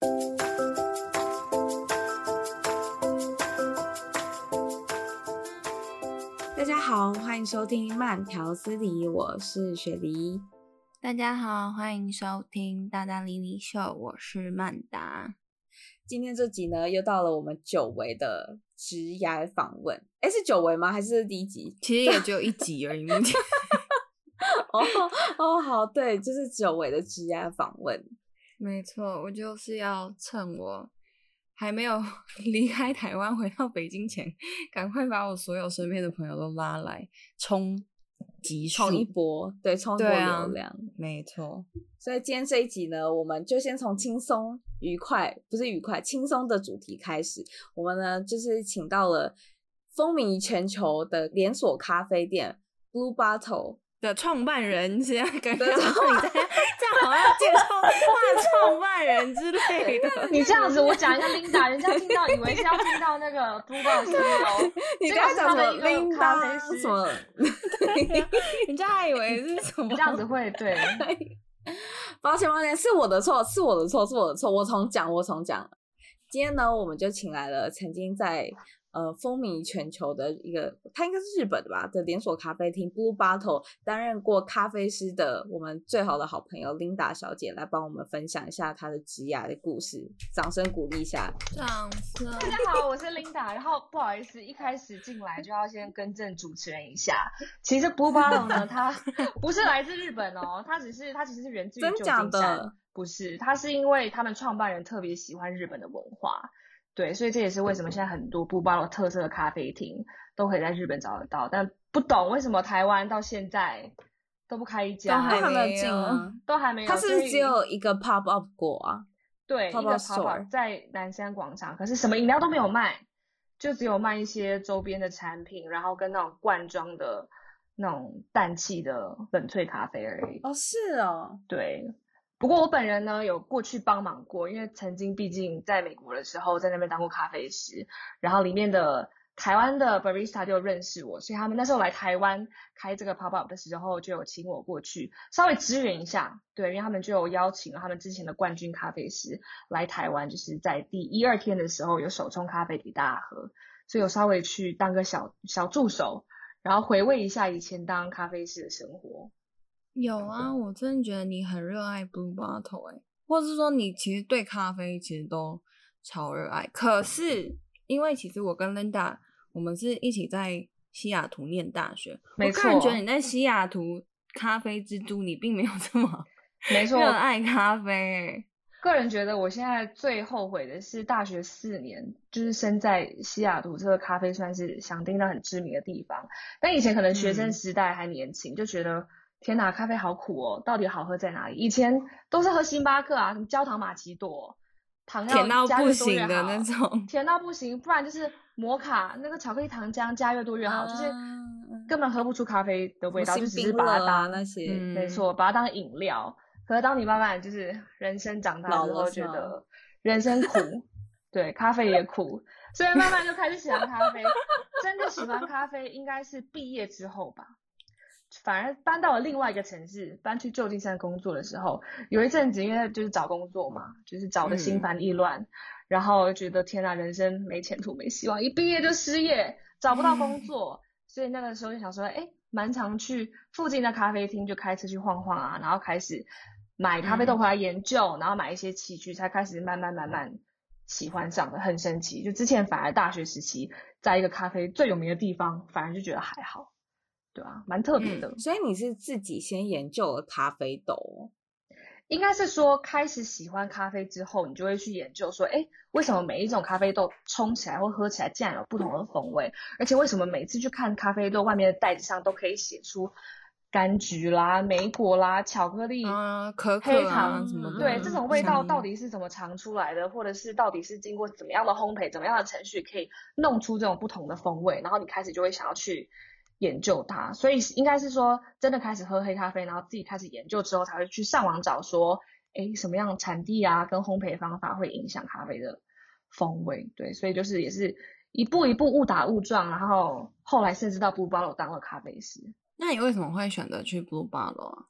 大家好，欢迎收听慢条斯理，我是雪梨。大家好，欢迎收听大大莉莉秀，我是曼达。今天这集呢，又到了我们久违的职涯访问。哎，是久违吗？还是第一集？其实也只有一集而已。哦哦，好，对，就是久违的职涯访问。没错，我就是要趁我还没有 离开台湾回到北京前，赶快把我所有身边的朋友都拉来冲集冲一波，对，冲一波流量。啊、没错，所以今天这一集呢，我们就先从轻松。愉快不是愉快，轻松的主题开始。我们呢，就是请到了风靡全球的连锁咖啡店 Blue Bottle 的创办人，现 在感觉你在这样好像介绍他的创办人之类的。你这样子，我讲一下 Linda，人家听到以为是要听到那个 Blue Bottle。你刚才讲什么 Linda？什么？人家还以为是什么？这样子会对。抱歉，抱歉，是我的错，是我的错，是我的错，我重讲，我重讲。今天呢，我们就请来了曾经在。呃，风靡全球的一个，它应该是日本的吧的连锁咖啡厅 Blue Bottle 担任过咖啡师的我们最好的好朋友 Linda 小姐来帮我们分享一下她的职涯的故事，掌声鼓励一下。掌声。大家好，我是 Linda。然后不好意思，一开始进来就要先更正主持人一下。其实 Blue Bottle 呢，它 不是来自日本哦，它只是它其实是源自于旧金山。真的？不是，他是因为他们创办人特别喜欢日本的文化。对，所以这也是为什么现在很多 Blue Bottle 特色的咖啡厅都可以在日本找得到，但不懂为什么台湾到现在都不开一家，都还没有，都还没有。它是不是只有一个 pop up 过啊？对，pop up 在南山广场，可是什么饮料都没有卖，就只有卖一些周边的产品，然后跟那种罐装的那种氮气的冷萃咖啡而已。哦，是哦，对。不过我本人呢，有过去帮忙过，因为曾经毕竟在美国的时候，在那边当过咖啡师，然后里面的台湾的 barista 就认识我，所以他们那时候来台湾开这个 pop up 的时候，就有请我过去稍微支援一下，对，因为他们就有邀请了他们之前的冠军咖啡师来台湾，就是在第一二天的时候有手冲咖啡给大家喝，所以我稍微去当个小小助手，然后回味一下以前当咖啡师的生活。有啊，我真的觉得你很热爱 Blue Bottle 哎，或是说你其实对咖啡其实都超热爱。可是因为其实我跟 Linda 我们是一起在西雅图念大学。我个人觉得你在西雅图咖啡之都，你并没有这么 没错热爱咖啡。个人觉得我现在最后悔的是大学四年，就是身在西雅图这个咖啡算是响叮当很知名的地方，但以前可能学生时代还年轻，嗯、就觉得。天哪，咖啡好苦哦！到底好喝在哪里？以前都是喝星巴克啊，什么焦糖玛奇朵，糖要甜到不行的那种，甜到不行，不然就是摩卡那个巧克力糖浆加越多越好，啊、就是根本喝不出咖啡的味道，就只是把它当那些，没错，把它当饮料。可是当你慢慢就是人生长大之后，觉得人生苦，对，咖啡也苦，所以慢慢就开始喜欢咖啡。真的喜欢咖啡，应该是毕业之后吧。反而搬到了另外一个城市，搬去旧金山工作的时候，有一阵子因为就是找工作嘛，就是找的心烦意乱，嗯、然后觉得天呐，人生没前途没希望，一毕业就失业，找不到工作，嗯、所以那个时候就想说，哎，蛮常去附近的咖啡厅就开车去晃晃啊，然后开始买咖啡豆回来研究，嗯、然后买一些器具，才开始慢慢慢慢喜欢上的，很神奇。就之前反而大学时期在一个咖啡最有名的地方，反而就觉得还好。对啊，蛮特别的。嗯，所以你是自己先研究了咖啡豆，应该是说开始喜欢咖啡之后，你就会去研究说，哎，为什么每一种咖啡豆冲起来或喝起来竟然有不同的风味？而且为什么每次去看咖啡豆外面的袋子上都可以写出柑橘啦、莓果啦、巧克力、啊、可可、黑糖什么的？对，这种味道到底是怎么尝出来的？或者是到底是经过怎么样的烘焙、怎么样的程序，可以弄出这种不同的风味？然后你开始就会想要去。研究它，所以应该是说，真的开始喝黑咖啡，然后自己开始研究之后，才会去上网找说，哎，什么样产地啊，跟烘焙方法会影响咖啡的风味。对，所以就是也是一步一步误打误撞，然后后来甚至到 Blue Bottle 当了咖啡师。那你为什么会选择去 Blue Bottle 啊？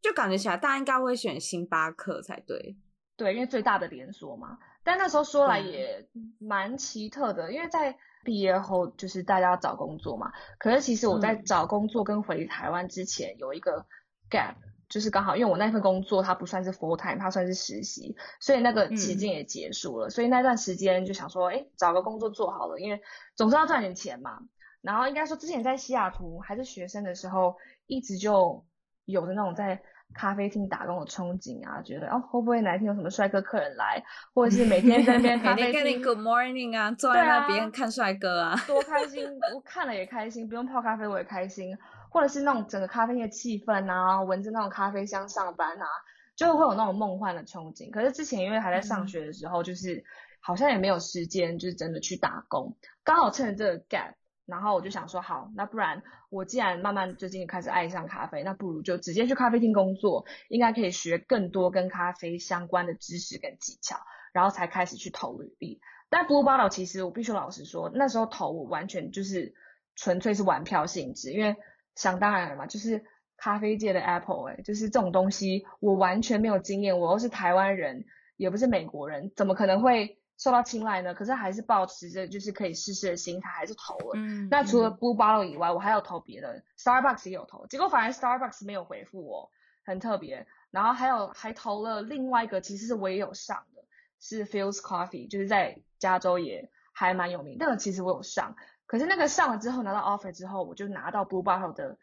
就感觉起来大家应该会选星巴克才对。对，因为最大的连锁嘛。但那时候说来也蛮奇特的，因为在毕业后就是大家要找工作嘛。可是其实我在找工作跟回台湾之前有一个 gap，就是刚好因为我那份工作它不算是 full time，它算是实习，所以那个期间也结束了。嗯、所以那段时间就想说，哎，找个工作做好了，因为总是要赚点钱嘛。然后应该说之前在西雅图还是学生的时候，一直就有的那种在。咖啡厅打工的憧憬啊，觉得哦会不会哪一天有什么帅哥客人来，或者是每天在那边 咖啡厅跟你 Good morning 啊，坐在那边看帅哥啊，多开心！我看了也开心，不用泡咖啡我也开心，或者是那种整个咖啡厅的气氛啊，闻着那种咖啡香上班啊，就会有那种梦幻的憧憬。可是之前因为还在上学的时候，就是好像也没有时间，就是真的去打工，刚好趁着这个 gap。然后我就想说，好，那不然我既然慢慢最近开始爱上咖啡，那不如就直接去咖啡厅工作，应该可以学更多跟咖啡相关的知识跟技巧，然后才开始去投履历。但 Blue Bottle 其实我必须老实说，那时候投我完全就是纯粹是玩票性质，因为想当然了嘛，就是咖啡界的 Apple，哎，就是这种东西我完全没有经验，我又是台湾人，也不是美国人，怎么可能会？受到青睐呢，可是还是保持着就是可以试试的心态，还是投了。嗯，那除了 Blue Bottle 以外，我还有投别的，Starbucks 也有投，结果反而 Starbucks 没有回复我，很特别。然后还有还投了另外一个，其实是我也有上的，是 Fields Coffee，就是在加州也还蛮有名。那个其实我有上，可是那个上了之后拿到 offer 之后，我就拿到 Blue Bottle 的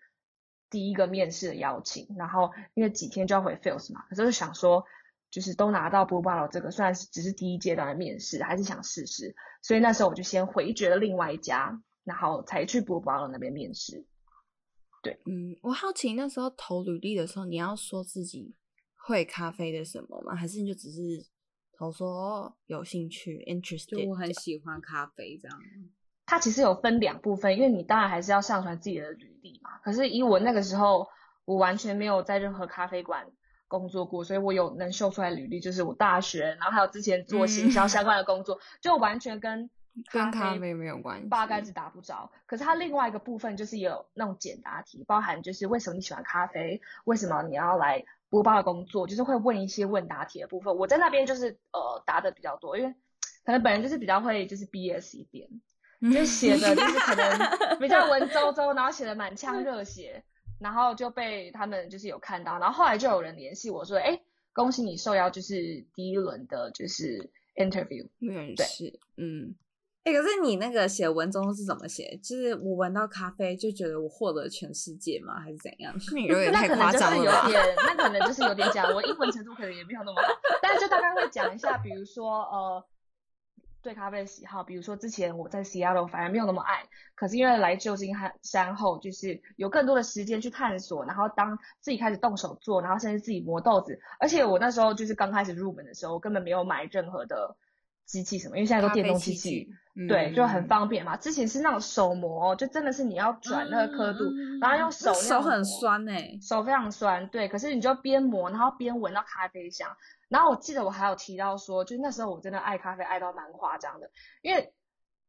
第一个面试的邀请，然后因为几天就要回 Fields 嘛，可是就想说。就是都拿到 Blue Bottle 这个，虽然是只是第一阶段的面试，还是想试试，所以那时候我就先回绝了另外一家，然后才去 Blue Bottle 那边面试。对，嗯，我好奇那时候投履历的时候，你要说自己会咖啡的什么吗？还是你就只是投说有兴趣，interested，就我很喜欢咖啡这样。它其实有分两部分，因为你当然还是要上传自己的履历嘛。可是以我那个时候，我完全没有在任何咖啡馆。工作过，所以我有能秀出来履历，就是我大学，然后还有之前做行销相关的工作，嗯、就完全跟咖啡，跟咖啡没有关系，八竿子打不着。可是它另外一个部分就是有那种简答题，包含就是为什么你喜欢咖啡，为什么你要来播报的工作，就是会问一些问答题的部分。我在那边就是呃答的比较多，因为可能本人就是比较会就是 BS 一点，就写的就是可能比较文绉绉，然后写的满腔热血。然后就被他们就是有看到，然后后来就有人联系我说，哎，恭喜你受邀，就是第一轮的，就是 interview 面试，对嗯，哎，可是你那个写文中是怎么写？就是我闻到咖啡就觉得我获得全世界吗？还是怎样？你有点太夸张了？那可能就是有点，那可能就是有点假。我英文程度可能也没有那么好，但是就大概会讲一下，比如说呃。对咖啡的喜好，比如说之前我在 Seattle 反而没有那么爱，可是因为来旧金山后，就是有更多的时间去探索，然后当自己开始动手做，然后甚至自己磨豆子，而且我那时候就是刚开始入门的时候，我根本没有买任何的机器什么，因为现在都电动机器，对，就很方便嘛。之前是那种手磨，就真的是你要转那个刻度，嗯、然后用手，手很酸哎、欸，手非常酸，对，可是你就边磨，然后边闻到咖啡香。然后我记得我还有提到说，就那时候我真的爱咖啡爱到蛮夸张的，因为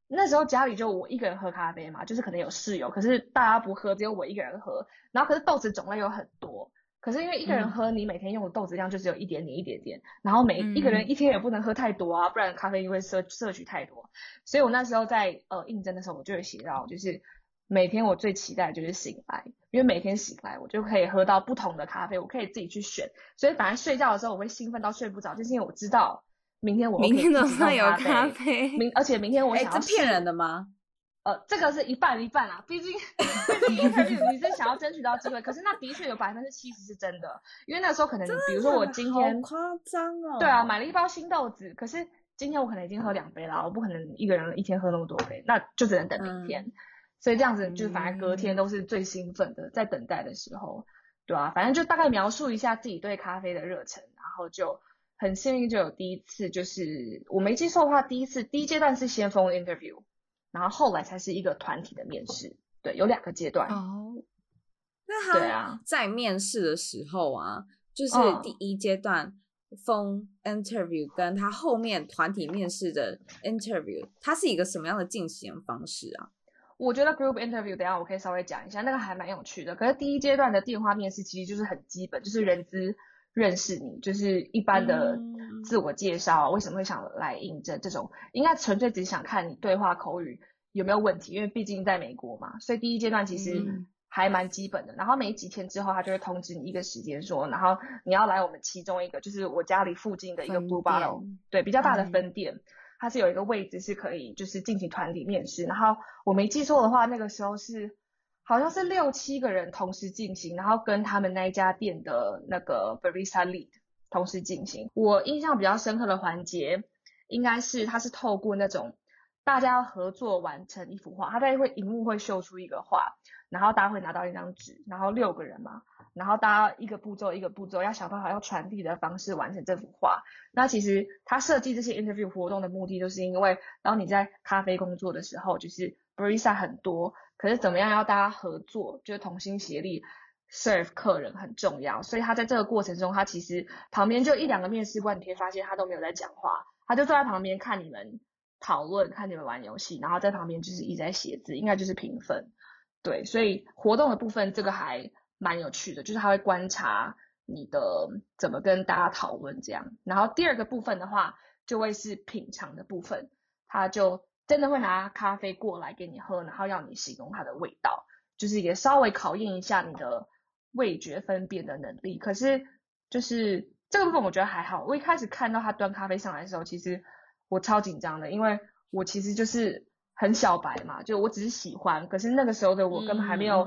那时候家里就我一个人喝咖啡嘛，就是可能有室友，可是大家不喝，只有我一个人喝。然后可是豆子种类有很多，可是因为一个人喝，你每天用的豆子量就只有一点点一点点，然后每一个人一天也不能喝太多啊，不然咖啡因会摄摄取太多。所以我那时候在呃应征的时候，我就有写到就是。每天我最期待的就是醒来，因为每天醒来我就可以喝到不同的咖啡，我可以自己去选。所以反正睡觉的时候我会兴奋到睡不着，就是因为我知道明天我明天早上有咖啡，明 而且明天我想要。是骗人的吗？呃，这个是一半一半啦，毕竟毕竟 interview 你是想要争取到机会，可是那的确有百分之七十是真的，因为那时候可能比如说我今天好夸张哦，对啊，买了一包新豆子，可是今天我可能已经喝两杯了，我不可能一个人一天喝那么多杯，那就只能等明天。嗯所以这样子就反而隔天都是最兴奋的，在等待的时候，对啊，反正就大概描述一下自己对咖啡的热忱，然后就很幸运就有第一次，就是我没记错的话，第一次第一阶段是先锋 interview，然后后来才是一个团体的面试，对，有两个阶段。哦，那他在面试的时候啊，就是第一阶段锋 interview 跟他后面团体面试的 interview，它是一个什么样的进行方式啊？我觉得 group interview 等下我可以稍微讲一下，那个还蛮有趣的。可是第一阶段的电话面试其实就是很基本，就是人资认识你，就是一般的自我介绍，为什么会想来应征这种，应该纯粹只想看你对话口语有没有问题，因为毕竟在美国嘛，所以第一阶段其实还蛮基本的。然后没几天之后，他就会通知你一个时间说，然后你要来我们其中一个，就是我家里附近的一个 Blue Bottle，对，比较大的分店，它是有一个位置是可以就是进行团体面试。然后我没记错的话，那个时候是。好像是六七个人同时进行，然后跟他们那一家店的那个 barista lead 同时进行。我印象比较深刻的环节，应该是他是透过那种大家合作完成一幅画，他在会荧幕会秀出一个画，然后大家会拿到一张纸，然后六个人嘛，然后大家一个步骤一个步骤要想办法用传递的方式完成这幅画。那其实他设计这些 interview 活动的目的，就是因为当你在咖啡工作的时候，就是 barista 很多。可是怎么样要大家合作，就是同心协力 serve 客人很重要。所以他在这个过程中，他其实旁边就一两个面试官，你可以发现他都没有在讲话，他就坐在旁边看你们讨论，看你们玩游戏，然后在旁边就是一直在写字，应该就是评分。对，所以活动的部分这个还蛮有趣的，就是他会观察你的怎么跟大家讨论这样。然后第二个部分的话，就会是品尝的部分，他就。真的会拿咖啡过来给你喝，然后要你形容它的味道，就是也稍微考验一下你的味觉分辨的能力。可是就是这个部分我觉得还好。我一开始看到他端咖啡上来的时候，其实我超紧张的，因为我其实就是很小白嘛，就我只是喜欢。可是那个时候的我根本还没有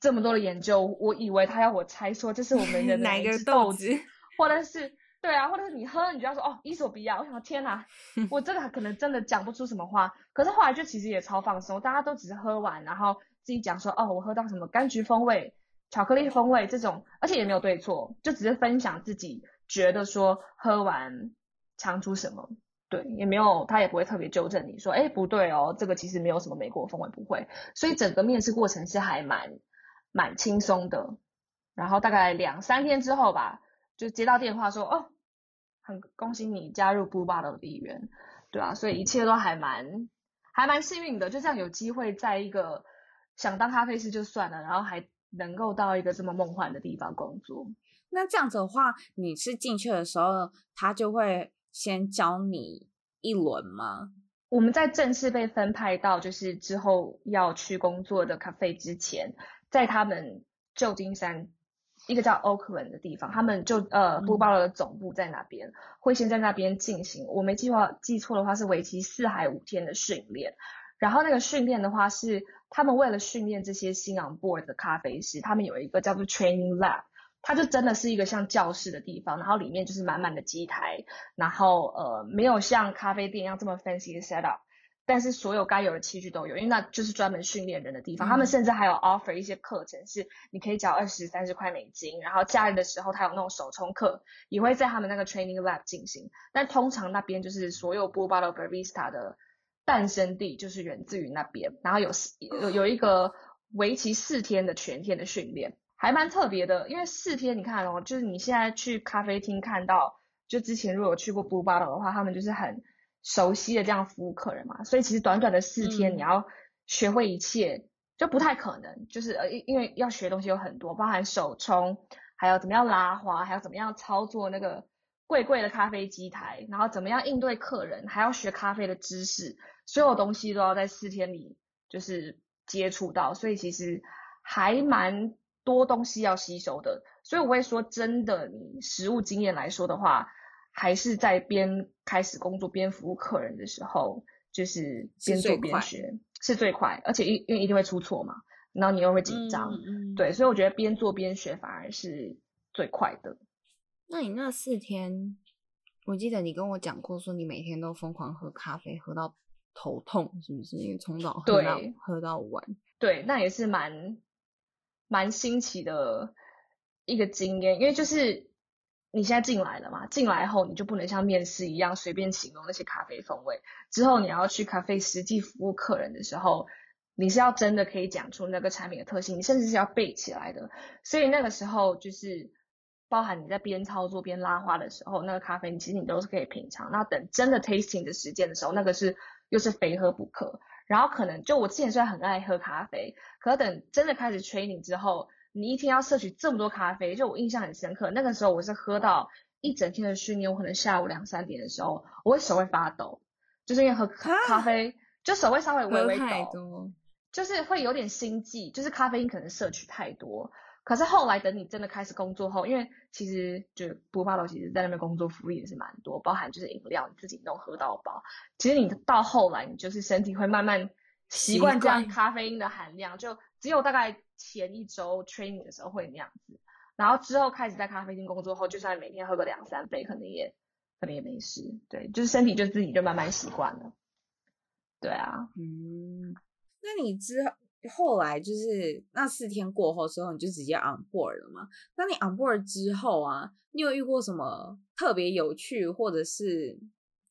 这么多的研究，我以为他要我猜说这是我们的 哪一个豆子，或者是。对啊，或者是你喝，你就要说哦，伊索比亚。我想说天哪，我这个可能真的讲不出什么话。可是后来就其实也超放松，大家都只是喝完，然后自己讲说哦，我喝到什么柑橘风味、巧克力风味这种，而且也没有对错，就只是分享自己觉得说喝完尝出什么。对，也没有，他也不会特别纠正你说，哎，不对哦，这个其实没有什么美国风味，不会。所以整个面试过程是还蛮蛮轻松的。然后大概两三天之后吧。就接到电话说哦，很恭喜你加入 Blue Bottle 的一员，对啊，所以一切都还蛮还蛮幸运的，就这样有机会在一个想当咖啡师就算了，然后还能够到一个这么梦幻的地方工作。那这样子的话，你是进去的时候，他就会先教你一轮吗？我们在正式被分派到就是之后要去工作的咖啡之前，在他们旧金山。一个叫 Oakland 的地方，他们就呃，Blue Bottle 的总部在那边，会先在那边进行。我没计划记错的话，是为期四海五天的训练。然后那个训练的话，是他们为了训练这些新 on board 的咖啡师，他们有一个叫做 Training Lab，它就真的是一个像教室的地方，然后里面就是满满的机台，然后呃，没有像咖啡店一样这么 fancy 的 set up。但是所有该有的器具都有，因为那就是专门训练人的地方。嗯、他们甚至还有 offer 一些课程，是你可以缴二十三十块美金，然后假日的时候他有那种手冲课，也会在他们那个 training lab 进行。但通常那边就是所有 Blue Bottle Barista 的诞生地，就是源自于那边。然后有有有一个为期四天的全天的训练，还蛮特别的。因为四天你看哦，就是你现在去咖啡厅看到，就之前如果有去过 Blue Bottle 的话，他们就是很。熟悉的这样服务客人嘛，所以其实短短的四天，你要学会一切就不太可能。就是呃，因为要学东西有很多，包含手冲，还有怎么样拉花，还有怎么样操作那个贵贵的咖啡机台，然后怎么样应对客人，还要学咖啡的知识，所有东西都要在四天里就是接触到，所以其实还蛮多东西要吸收的。所以我会说，真的，你实务经验来说的话。还是在边开始工作边服务客人的时候，就是边做边学是最快，而且因因为一定会出错嘛，然后你又会紧张，嗯嗯、对，所以我觉得边做边学反而是最快的。那你那四天，我记得你跟我讲过，说你每天都疯狂喝咖啡，喝到头痛，是不是？因为从早喝到喝到晚，对，那也是蛮蛮新奇的一个经验，因为就是。你现在进来了嘛？进来后你就不能像面试一样随便形容那些咖啡风味。之后你要去咖啡实际服务客人的时候，你是要真的可以讲出那个产品的特性，你甚至是要背起来的。所以那个时候就是包含你在边操作边拉花的时候，那个咖啡你其实你都是可以品尝。那等真的 tasting 的时间的时候，那个是又是非喝不可。然后可能就我之前虽然很爱喝咖啡，可等真的开始 training 之后，你一天要摄取这么多咖啡，就我印象很深刻。那个时候我是喝到一整天的训练，我可能下午两三点的时候，我会手会发抖，就是因为喝咖啡，就手会稍微微微抖，就是会有点心悸，就是咖啡因可能摄取太多。可是后来等你真的开始工作后，因为其实就 Blue Bottle 其实在那边工作福利也是蛮多，包含就是饮料你自己都喝到饱。其实你到后来，你就是身体会慢慢习惯这样咖啡因的含量，就只有大概前一周 training 的时候会那样子，然后之后开始在咖啡厅工作后，就算每天喝个两三杯，可能也可能也没事。对，就是身体就自己就慢慢习惯了。对啊，嗯，那你之后。后来就是那四天过后之后，你就直接 on board 了吗？那你 on board 之后啊，你有遇过什么特别有趣或者是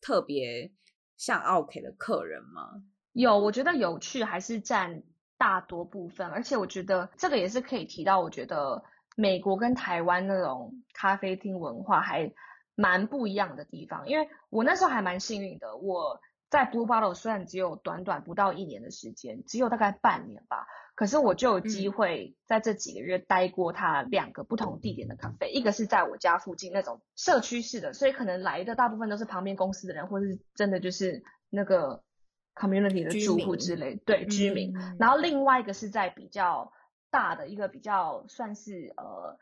特别像 OK 的客人吗？有，我觉得有趣还是占大多部分，而且我觉得这个也是可以提到，我觉得美国跟台湾那种咖啡厅文化还蛮不一样的地方，因为我那时候还蛮幸运的，我。在 Blue Bottle 虽然只有短短不到一年的时间，只有大概半年吧，可是我就有机会在这几个月待过它两个不同地点的咖啡，一个是在我家附近那种社区式的，所以可能来的大部分都是旁边公司的人，或是真的就是那个 community 的住户之类，对，居民。然后另外一个是在比较大的一个比较算是呃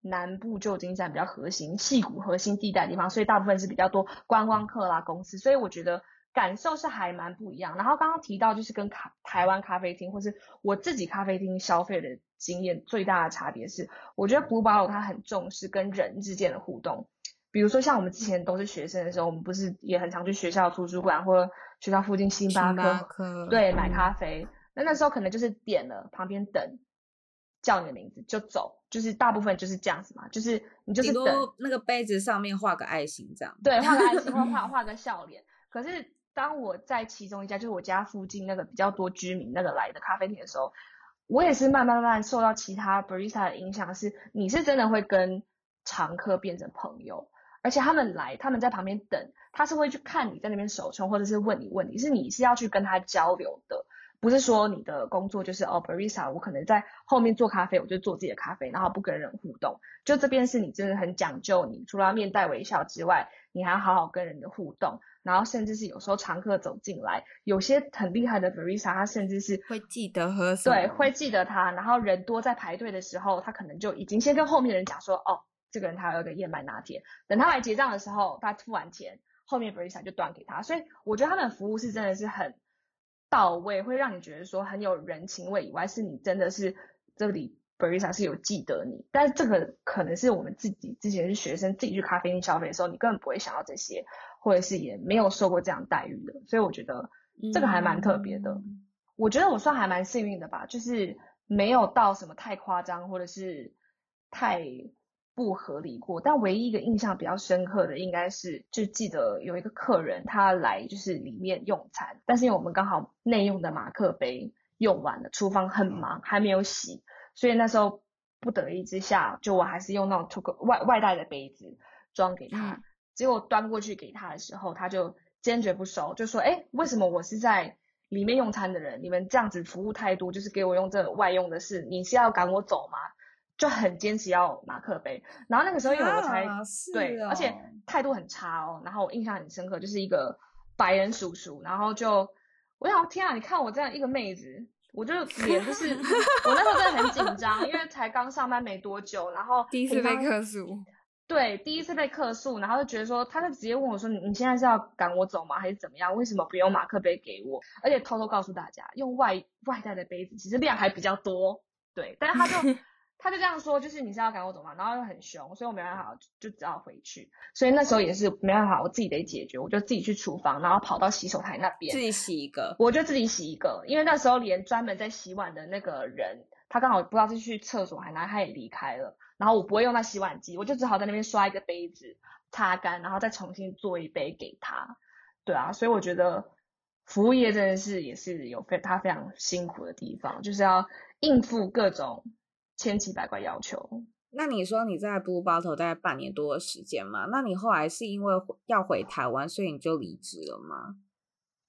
南部旧金山比较核心、矽谷核心地带的地方，所以大部分是比较多观光客啦公司，所以我觉得。感受是还蛮不一样。然后刚刚提到就是跟卡台湾咖啡厅或是我自己咖啡厅消费的经验最大的差别是，我觉得 Blue Bottle 它很重视跟人之间的互动。比如说像我们之前都是学生的时候，我们不是也很常去学校图书馆或者学校附近星巴克，星巴克对，买咖啡。那、嗯、那时候可能就是点了旁边等，叫你的名字就走，就是大部分就是这样子嘛，就是你就是等那个杯子上面画个爱心这样，对，画个爱心或画 画个笑脸。可是当我在其中一家，就是我家附近那个比较多居民那个来的咖啡厅的时候，我也是慢慢慢慢受到其他 barista 的影响，是你是真的会跟常客变成朋友，而且他们来，他们在旁边等，他是会去看你在那边手冲，或者是问你问题，是你是要去跟他交流的，不是说你的工作就是哦 barista，我可能在后面做咖啡，我就做自己的咖啡，然后不跟人互动，就这边是你真的很讲究，你除了要面带微笑之外，你还要好好跟人的互动。然后甚至是有时候常客走进来，有些很厉害的 barista，他甚至是会记得喝对，会记得他。然后人多在排队的时候，他可能就已经先跟后面的人讲说，哦，这个人他有个燕麦拿铁。等他来结账的时候，他付完钱，后面 barista 就端给他。所以我觉得他们的服务是真的是很到位，会让你觉得说很有人情味以外，是你真的是这里 barista 是有记得你。但是这个可能是我们自己之前是学生，自己去咖啡店消费的时候，你根本不会想到这些。或者是也没有受过这样待遇的，所以我觉得这个还蛮特别的。嗯、我觉得我算还蛮幸运的吧，就是没有到什么太夸张或者是太不合理过。但唯一一个印象比较深刻的，应该是就记得有一个客人他来就是里面用餐，但是因为我们刚好内用的马克杯用完了，厨房很忙还没有洗，所以那时候不得已之下，就我还是用那种外外带的杯子装给他。嗯结果端过去给他的时候，他就坚决不收，就说：“哎，为什么我是在里面用餐的人，你们这样子服务态度，就是给我用这个外用的事，你是要赶我走吗？”就很坚持要马克杯。然后那个时候因为我才、啊、对，而且态度很差哦。然后我印象很深刻，就是一个白人叔叔，然后就我想天啊，你看我这样一个妹子，我就 脸就是我那时候真的很紧张，因为才刚上班没多久，然后第一次被客诉。对，第一次被客诉，然后就觉得说，他就直接问我说：“你你现在是要赶我走吗？还是怎么样？为什么不用马克杯给我？而且偷偷告诉大家，用外外带的杯子其实量还比较多。对，但是他就他就这样说，就是你是要赶我走吗？然后又很凶，所以我没办法，就只好回去。所以那时候也是没办法，我自己得解决，我就自己去厨房，然后跑到洗手台那边自己洗一个，我就自己洗一个，因为那时候连专门在洗碗的那个人，他刚好不知道是去厕所还哪，他也离开了。”然后我不会用那洗碗机，我就只好在那边刷一个杯子，擦干，然后再重新做一杯给他。对啊，所以我觉得服务业真的是也是有非他非常辛苦的地方，就是要应付各种千奇百怪要求。那你说你在 Blue Bottle 大概半年多的时间嘛？那你后来是因为要回台湾，所以你就离职了吗？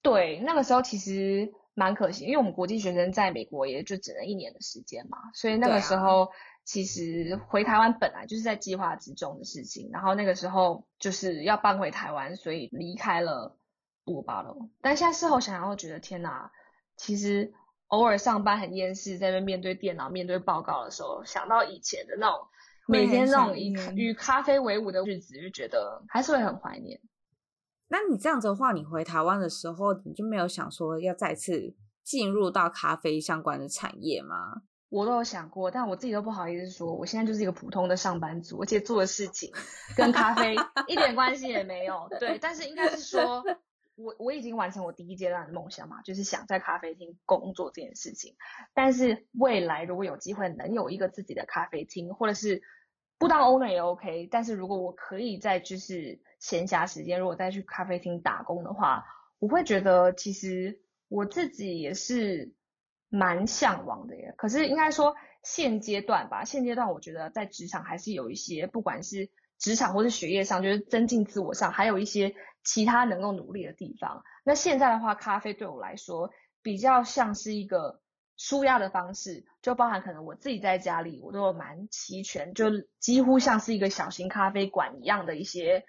对，那个时候其实蛮可惜，因为我们国际学生在美国也就只能一年的时间嘛，所以那个时候其实回台湾本来就是在计划之中的事情，然后那个时候就是要搬回台湾，所以离开了 Blue Bottle。但现在事后想想，会觉得天哪，其实偶尔上班很厌世，在那边面对电脑、面对报告的时候，想到以前的那种每天那种以与咖啡为伍的日子，就觉得还是会很怀念。那你这样子的话，你回台湾的时候，你就没有想说要再次进入到咖啡相关的产业吗？我都有想过，但我自己都不好意思说，我现在就是一个普通的上班族，而且做的事情跟咖啡一点关系也没有。对，但是应该是说，我我已经完成我第一阶段的梦想嘛，就是想在咖啡厅工作这件事情。但是未来如果有机会能有一个自己的咖啡厅，或者是不当 owner 也 OK，但是如果我可以在就是。闲暇时间，如果再去咖啡厅打工的话，我会觉得其实我自己也是蛮向往的耶。可是应该说现阶段吧，现阶段我觉得在职场还是有一些，不管是职场或是学业上，就是增进自我上，还有一些其他能够努力的地方。那现在的话，咖啡对我来说比较像是一个舒压的方式，就包含可能我自己在家里，我都有蛮齐全，就几乎像是一个小型咖啡馆一样的一些。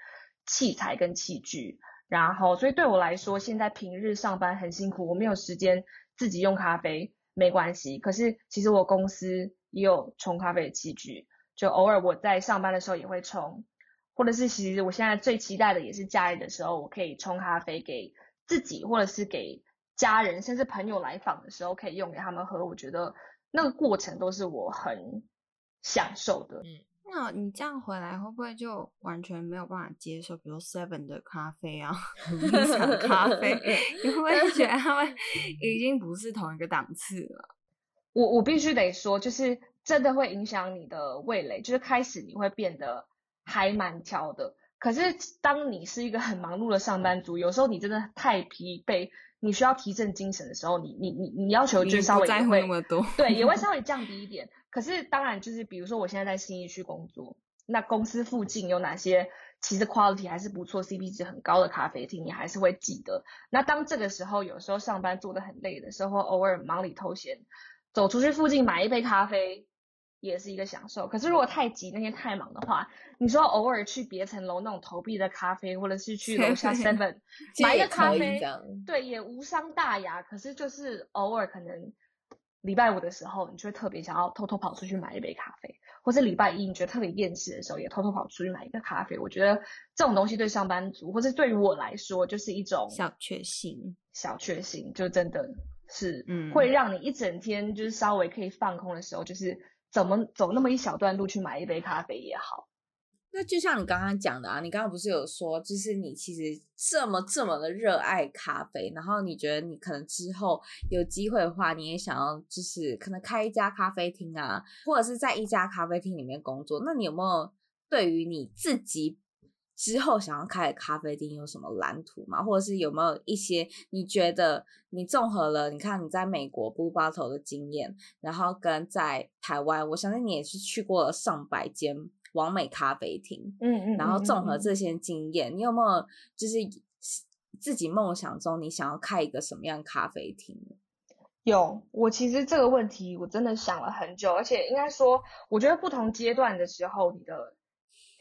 器材跟器具，然后所以对我来说，现在平日上班很辛苦，我没有时间自己用咖啡，没关系。可是其实我公司也有冲咖啡的器具，就偶尔我在上班的时候也会冲，或者是其实我现在最期待的也是假日的时候，我可以冲咖啡给自己，或者是给家人，甚至朋友来访的时候可以用给他们喝。我觉得那个过程都是我很享受的。嗯。那你这样回来会不会就完全没有办法接受，比如 Seven 的咖啡啊，咖啡，你会不会觉得他们已经不是同一个档次了？我我必须得说，就是真的会影响你的味蕾，就是开始你会变得还蛮挑的。可是当你是一个很忙碌的上班族，有时候你真的太疲惫，你需要提振精神的时候，你你你你要求就稍微也会对，也会 稍微降低一点。可是当然就是，比如说我现在在新义区工作，那公司附近有哪些其实 quality 还是不错、CP 值很高的咖啡厅，你还是会记得。那当这个时候，有时候上班做的很累的时候，偶尔忙里偷闲，走出去附近买一杯咖啡，也是一个享受。可是如果太急，那天太忙的话，你说偶尔去别层楼那种投币的咖啡，或者是去楼下 seven 买一个咖啡，对，也无伤大雅。可是就是偶尔可能。礼拜五的时候，你就会特别想要偷偷跑出去买一杯咖啡，或是礼拜一你觉得特别厌世的时候，也偷偷跑出去买一个咖啡。我觉得这种东西对上班族，或者对于我来说，就是一种小确幸。小确幸就真的是，嗯，会让你一整天就是稍微可以放空的时候，就是怎么走那么一小段路去买一杯咖啡也好。那就像你刚刚讲的啊，你刚刚不是有说，就是你其实这么这么的热爱咖啡，然后你觉得你可能之后有机会的话，你也想要就是可能开一家咖啡厅啊，或者是在一家咖啡厅里面工作。那你有没有对于你自己之后想要开的咖啡厅有什么蓝图吗？或者是有没有一些你觉得你综合了，你看你在美国 Blue Bottle 的经验，然后跟在台湾，我相信你也是去过了上百间。完美咖啡厅，嗯嗯，然后综合这些经验，你有没有就是自己梦想中你想要开一个什么样咖啡厅？有，我其实这个问题我真的想了很久，而且应该说，我觉得不同阶段的时候，你的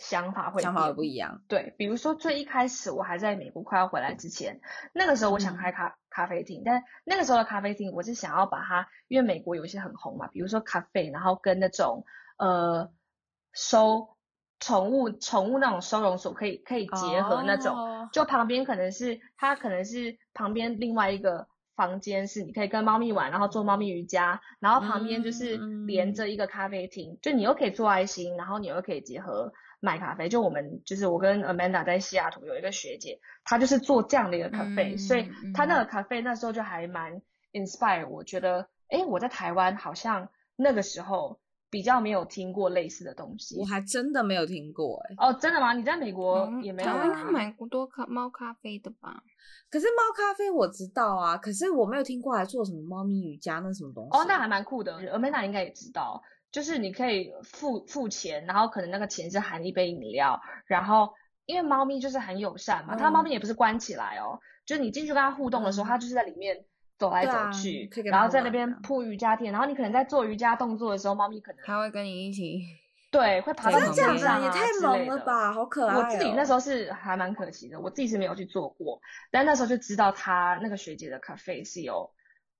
想法会想法会不一样。对，比如说最一开始我还在美国快要回来之前，那个时候我想开咖、嗯、咖啡厅，但那个时候的咖啡厅我是想要把它，因为美国有一些很红嘛，比如说咖啡，然后跟那种呃。收宠物宠物那种收容所可以可以结合那种，oh. 就旁边可能是它可能是旁边另外一个房间是你可以跟猫咪玩，然后做猫咪瑜伽，然后旁边就是连着一个咖啡厅，mm. 就你又可以做爱心，然后你又可以结合卖咖啡。就我们就是我跟 Amanda 在西雅图有一个学姐，她就是做这样的一个咖啡，mm. 所以她那个咖啡那时候就还蛮 inspire，我觉得诶我在台湾好像那个时候。比较没有听过类似的东西，我还真的没有听过哎、欸。哦，真的吗？你在美国也没有？台湾应该蛮多咖猫咖啡的吧？可是猫咖啡我知道啊，可是我没有听过还做什么猫咪瑜伽那什么东西？哦，那还蛮酷的。Amanda 应该也知道，就是你可以付付钱，然后可能那个钱是含一杯饮料，然后因为猫咪就是很友善嘛，嗯、它猫咪也不是关起来哦，就是你进去跟它互动的时候，嗯、它就是在里面。走来走去，啊、然后在那边铺瑜伽垫，然后你可能在做瑜伽动作的时候，猫咪可能它会跟你一起，对，会爬到你身上、啊、也太萌了吧，好可爱、哦！我自己那时候是还蛮可惜的，我自己是没有去做过，但那时候就知道他那个学姐的咖啡是有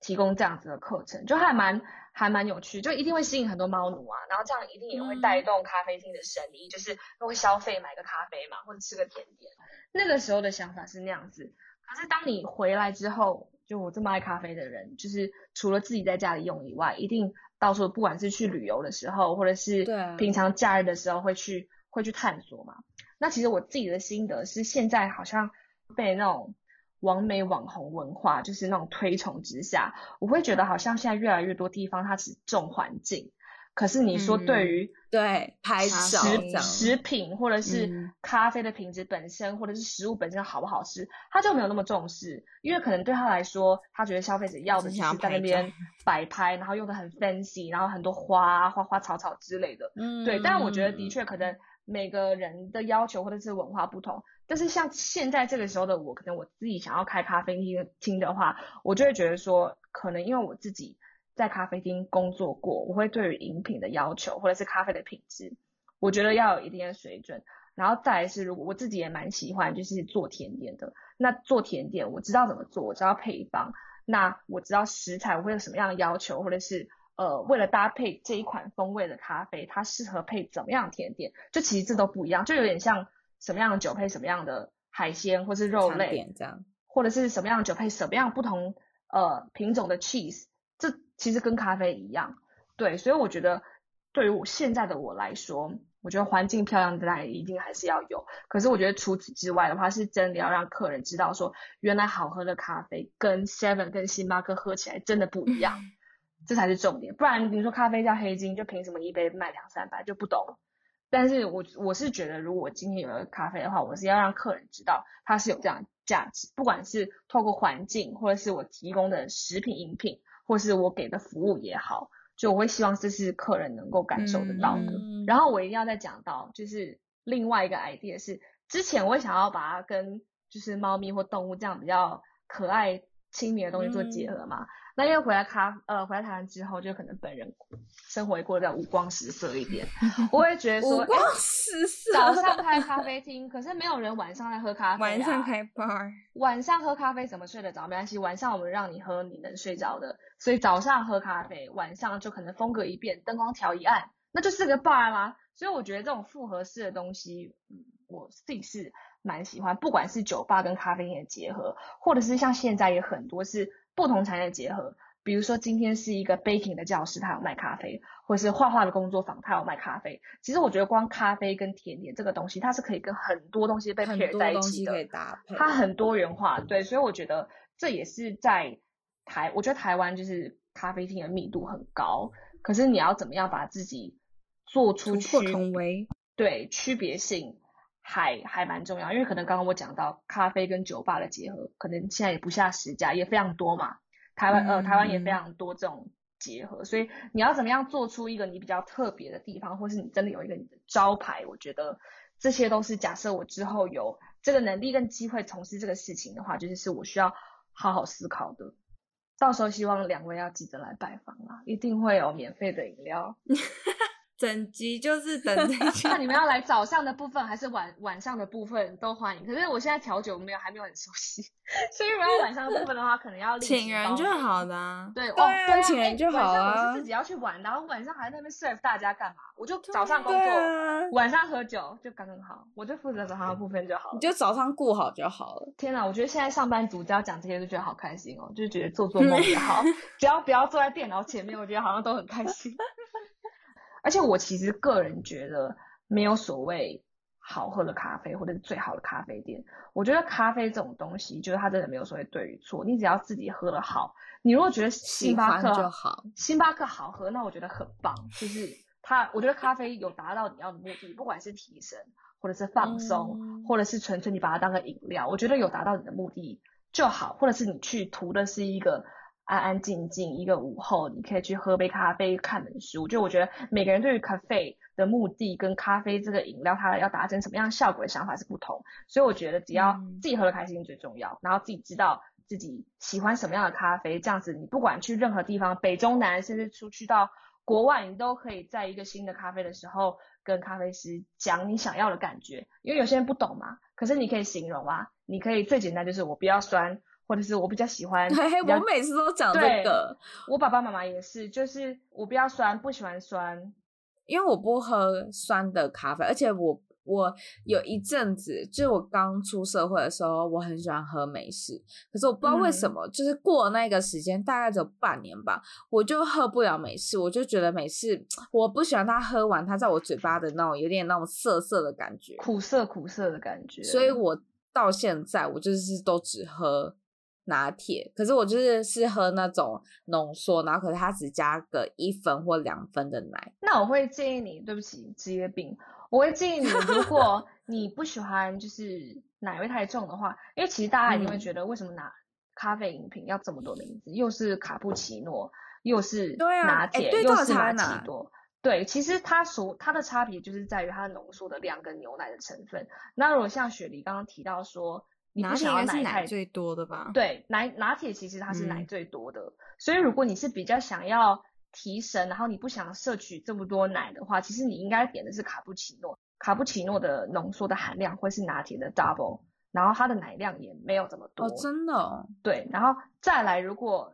提供这样子的课程，就还蛮还蛮有趣，就一定会吸引很多猫奴啊，然后这样一定也会带动咖啡厅的生意，嗯、就是都会消费买个咖啡嘛，或者吃个甜点。那个时候的想法是那样子，可是当你回来之后。就我这么爱咖啡的人，就是除了自己在家里用以外，一定到时候不管是去旅游的时候，或者是平常假日的时候会去会去探索嘛。那其实我自己的心得是，现在好像被那种网美网红文化，就是那种推崇之下，我会觉得好像现在越来越多地方它只重环境。可是你说对于、嗯、对拍照食食品或者是咖啡的品质本身，嗯、或者是食物本身好不好吃，他就没有那么重视，因为可能对他来说，他觉得消费者要的是在那边 摆拍，然后用的很 fancy，然后很多花花花草草之类的。嗯，对。但我觉得的确可能每个人的要求或者是文化不同，但是像现在这个时候的我，可能我自己想要开咖啡厅厅的话，我就会觉得说，可能因为我自己。在咖啡厅工作过，我会对于饮品的要求或者是咖啡的品质，我觉得要有一定的水准。然后再来是，如果我自己也蛮喜欢就是做甜点的，那做甜点我知道怎么做，我知道配方，那我知道食材我会有什么样的要求，或者是呃为了搭配这一款风味的咖啡，它适合配怎么样甜点，就其实这都不一样，就有点像什么样的酒配什么样的海鲜或是肉类这样，或者是什么样的酒配什么样不同呃品种的 cheese。这其实跟咖啡一样，对，所以我觉得对于我现在的我来说，我觉得环境漂亮的当然一定还是要有。可是我觉得除此之外的话，是真的要让客人知道说，原来好喝的咖啡跟 Seven 跟星巴克喝起来真的不一样，这才是重点。不然比如说咖啡叫黑金，就凭什么一杯卖两三百就不懂。但是我我是觉得，如果我今天有了咖啡的话，我是要让客人知道它是有这样的价值，不管是透过环境，或者是我提供的食品饮品。或是我给的服务也好，就我会希望这是客人能够感受得到的。嗯、然后我一定要再讲到，就是另外一个 idea 是，之前我想要把它跟就是猫咪或动物这样比较可爱亲密的东西做结合嘛。嗯那因为回来咖呃回来台湾之后，就可能本人生活也过得五光十色一点，我会觉得说五光十色。早上开咖啡厅，可是没有人晚上在喝咖啡，啊。晚上开 bar，晚上喝咖啡怎么睡得着？没关系，晚上我们让你喝你能睡着的。所以早上喝咖啡，晚上就可能风格一变，灯光调一暗，那就是个 bar 啦。所以我觉得这种复合式的东西，嗯，我自己是蛮喜欢。不管是酒吧跟咖啡店的结合，或者是像现在也很多是。不同产业的结合，比如说今天是一个 baking 的教室，他有卖咖啡，或者是画画的工作坊，他有卖咖啡。其实我觉得光咖啡跟甜点这个东西，它是可以跟很多东西被配在一起的，它很多元化。对，所以我觉得这也是在台，我觉得台湾就是咖啡厅的密度很高，可是你要怎么样把自己做出区别，对，区别性。还还蛮重要，因为可能刚刚我讲到咖啡跟酒吧的结合，可能现在也不下十家，也非常多嘛。台湾呃台湾也非常多这种结合，所以你要怎么样做出一个你比较特别的地方，或是你真的有一个你的招牌，我觉得这些都是假设我之后有这个能力跟机会从事这个事情的话，就是是我需要好好思考的。到时候希望两位要记得来拜访啦，一定会有免费的饮料。整集就是等这些。那你们要来早上的部分还是晚晚上的部分都欢迎。可是我现在调酒没有还没有很熟悉，所以如果要晚上的部分的话，可能要请人就好的啊。对，对啊，请人就好啊。晚上我是自己要去玩，然后晚上还在那边 serve 大家干嘛？我就早上工作，啊、晚上喝酒就刚刚好。我就负责早上的部分就好了。你就早上顾好就好了。天哪，我觉得现在上班族只要讲这些就觉得好开心哦，就觉得做做梦也好，只要不要坐在电脑前面，我觉得好像都很开心。而且我其实个人觉得没有所谓好喝的咖啡或者是最好的咖啡店。我觉得咖啡这种东西，就是它真的没有所谓对与错。你只要自己喝的好，你如果觉得星巴克就好，星巴克好喝，那我觉得很棒。就是它，我觉得咖啡有达到你要的目的，不管是提神，或者是放松，嗯、或者是纯粹你把它当个饮料，我觉得有达到你的目的就好。或者是你去图的是一个安安静静一个午后，你可以去喝杯咖啡，看本书。就我觉得每个人对于咖啡的目的跟咖啡这个饮料它要达成什么样效果的想法是不同，所以我觉得只要自己喝的开心最重要，嗯、然后自己知道自己喜欢什么样的咖啡，这样子你不管去任何地方，北中南，甚至出去到国外，你都可以在一个新的咖啡的时候跟咖啡师讲你想要的感觉，因为有些人不懂嘛，可是你可以形容啊，你可以最简单就是我不要酸。或者是我比较喜欢，我每次都讲这个。我爸爸妈妈也是，就是我比较酸，不喜欢酸，因为我不喝酸的咖啡，而且我我有一阵子，就是我刚出社会的时候，我很喜欢喝美式，可是我不知道为什么，嗯、就是过了那个时间，大概只有半年吧，我就喝不了美式，我就觉得美式我不喜欢它喝完它在我嘴巴的那种有点那种涩涩的感觉，苦涩苦涩的感觉，所以我到现在我就是都只喝。拿铁，可是我就是是喝那种浓缩，然后可是它只加个一分或两分的奶。那我会建议你，对不起，职业病，我会建议你，如果 你不喜欢就是奶味太重的话，因为其实大家一定会觉得，为什么拿咖啡饮品要这么多名字？又是卡布奇诺，又是拿铁，对啊，又是玛奇朵。对，其实它所它的差别就是在于它浓缩的量跟牛奶的成分。那如果像雪梨刚刚提到说。拿铁应该是奶最多的吧？对，拿拿铁其实它是奶最多的，嗯，所以如果你是比较想要提神，然后你不想摄取这么多奶的话，其实你应该点的是卡布奇诺。卡布奇诺的浓缩的含量会是拿铁的 double，然后它的奶量也没有这么多。哦，真的哦？对，然后再来，如果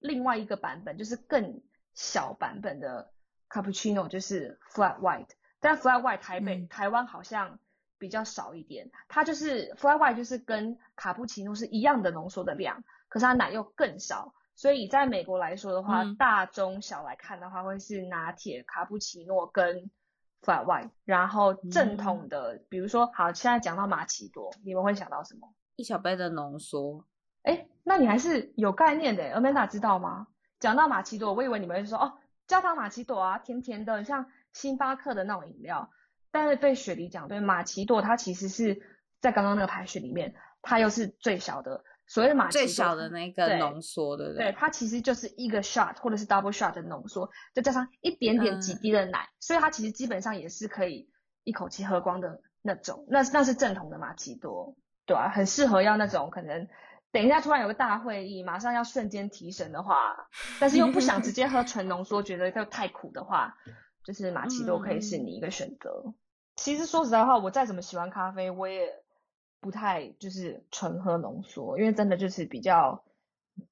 另外一个版本就是更小版本的卡布奇诺，就是 flat white，但 flat white 台北、嗯、台湾好像。比较少一点，它就是 flat white 就是跟卡布奇诺是一样的浓缩的量，可是它奶又更少，所以在美国来说的话，嗯、大中小来看的话，会是拿铁、卡布奇诺跟 flat white，然后正统的，嗯、比如说好，现在讲到玛奇朵，你们会想到什么？一小杯的浓缩。哎，那你还是有概念的，Amanda 知道吗？讲到玛奇朵，我以为你们会说哦，焦糖玛奇朵啊，甜甜的，像星巴克的那种饮料。但是对雪梨讲，对马奇朵，它其实是在刚刚那个排序里面，它又是最小的。所谓的玛奇朵，最小的那个浓缩的，对，它其实就是一个 shot 或者是 double shot 的浓缩，再加上一点点几滴的奶，嗯，所以它其实基本上也是可以一口气喝光的那种。那那是正统的马奇朵，对啊，很适合要那种可能等一下突然有个大会议，马上要瞬间提神的话，但是又不想直接喝纯浓缩，觉得又太苦的话。就是玛奇朵可以是你一个选择。嗯。其实说实在话，我再怎么喜欢咖啡，我也不太就是纯喝浓缩，因为真的就是比较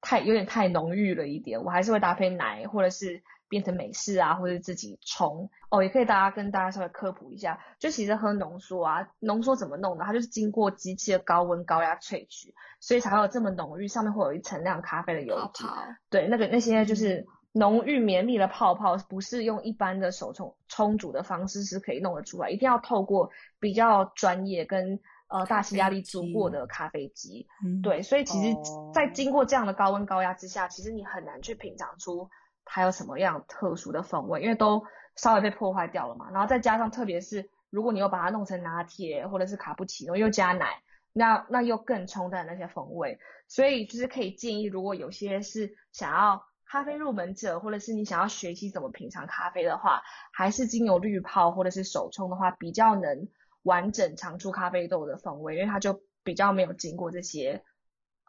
太有点太浓郁了一点。我还是会搭配奶，或者是变成美式啊，或者自己冲。哦，也可以大家跟大家稍微科普一下，就其实喝浓缩啊，浓缩怎么弄的？它就是经过机器的高温高压萃取，所以才会有这么浓郁，上面会有一层那样咖啡的油脂。对，那个那些就是。嗯浓郁绵密的泡泡不是用一般的手冲冲煮的方式是可以弄得出来，一定要透过比较专业跟呃大气压力煮过的咖啡机。对，所以其实，在经过这样的高温高压之下，其实你很难去品尝出它有什么样特殊的风味，因为都稍微被破坏掉了嘛。然后再加上，特别是如果你又把它弄成拿铁或者是卡布奇诺，又加奶，那那又更冲淡那些风味。所以就是可以建议，如果有些是想要。咖啡入门者，或者是你想要学习怎么品尝咖啡的话，还是精油滤泡或者是手冲的话，比较能完整尝出咖啡豆的风味，因为它就比较没有经过这些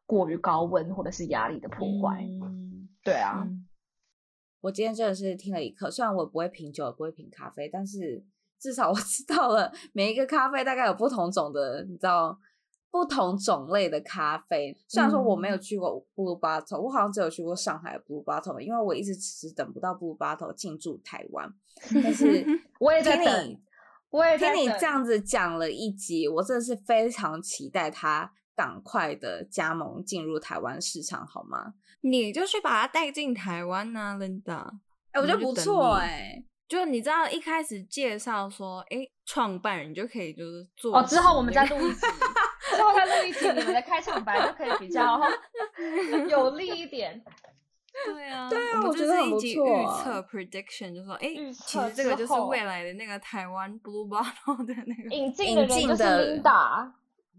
过于高温或者是压力的破坏。嗯，对啊。嗯，我今天真的是听了一课，虽然我不会品酒，也不会品咖啡，但是至少我知道了每一个咖啡大概有不同种的，你知道。不同种类的咖啡，虽然说我没有去过 Blue Bottle，、嗯、我好像只有去过上海 Blue Bottle，因为我一直迟迟等不到 Blue Bottle 进驻台湾。但是我也在等，我也在听你这样子讲了一集，我真的是非常期待它赶快的加盟进入台湾市场，好吗？你就去把它带进台湾呐、啊，Linda。哎、欸，我觉得不错哎、欸，就你知道一开始介绍说，哎、欸，创办人就可以就是做、哦，之后我们再录一集。之后再录一集，你们的开场白就可以比较有力一点。对啊，对啊，我觉得是一集预测 prediction，就说哎，其实这个就是未来的那个台湾 Blue Bottle 的那个引进的人就是 Linda。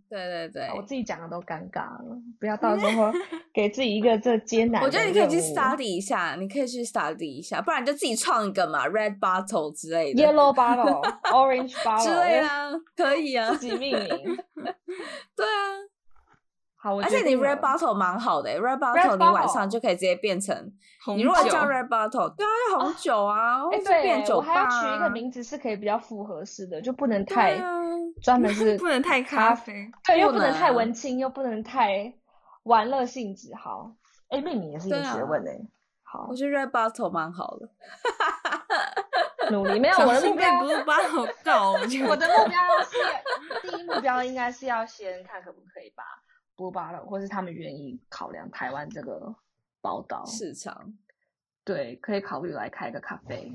对对对，我自己讲的都尴尬了，不要到时候 给自己一个这艰难。我觉得你可以去 study 一下，你可以去 study 一下，不然就自己创一个嘛，red bottle 之类的，yellow bottle，orange bottle，之类的，可以啊，自己命名。对啊。好，而且你 red bottle 蛮好的，red bottle 你晚上就可以直接变成红酒。你如果叫 red bottle，对啊，就红酒啊，会变酒吧。我还要取一个名字是可以比较复合式的，就不能太专门 是，不能太咖啡，对，又不能太文青，又不能太玩乐性质。好，哎，命名也是一个学问诶。好，我觉得 red bottle 蛮好的。努力没有，我的目标不是 bottle 高，我 的目标是第一目标应该是要先看可不可以吧。不巴了，或是他们愿意考量台湾这个宝岛市场，对，可以考虑来开个咖啡。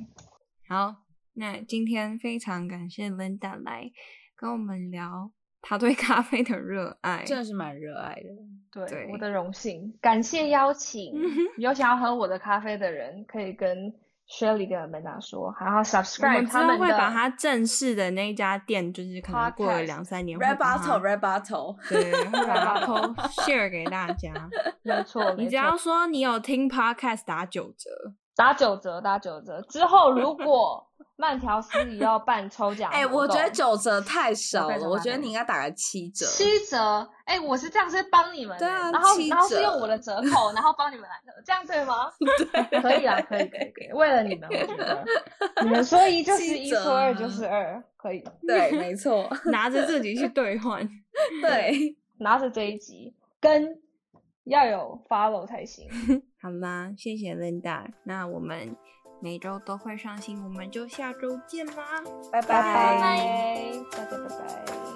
好，那今天非常感谢 Linda 来跟我们聊她对咖啡的热爱，真的是蛮热爱的。对，对我的荣幸，感谢邀请。有想要喝我的咖啡的人，可以跟。Shirley 跟 Amanda 说，还要 subscribe 他们会把他正式的那一家店，就是可能过了两三年，Red Bottle，Red Bottle，对，Red Bottle share 给大家。没错，你只要说你有听 Podcast，打九折，打九折，打九折。之后如果慢条斯理要办抽奖，哎，我觉得九折太少了，我觉得你应该打个七折。七折，哎，我是这样是帮你们，对啊，然后然后是用我的折扣，然后帮你们来的，这样对吗？对，可以啊，可以，可以，可以，为了你们，我觉得 你们说一就是一，说二就是二，可以，对，没错，拿着自己去兑换，对，拿着这一集跟要有 follow 才行。好啦，谢谢 Linda，那我们。每周都会上新，我们就下周见啦，拜拜，拜拜，大家拜拜。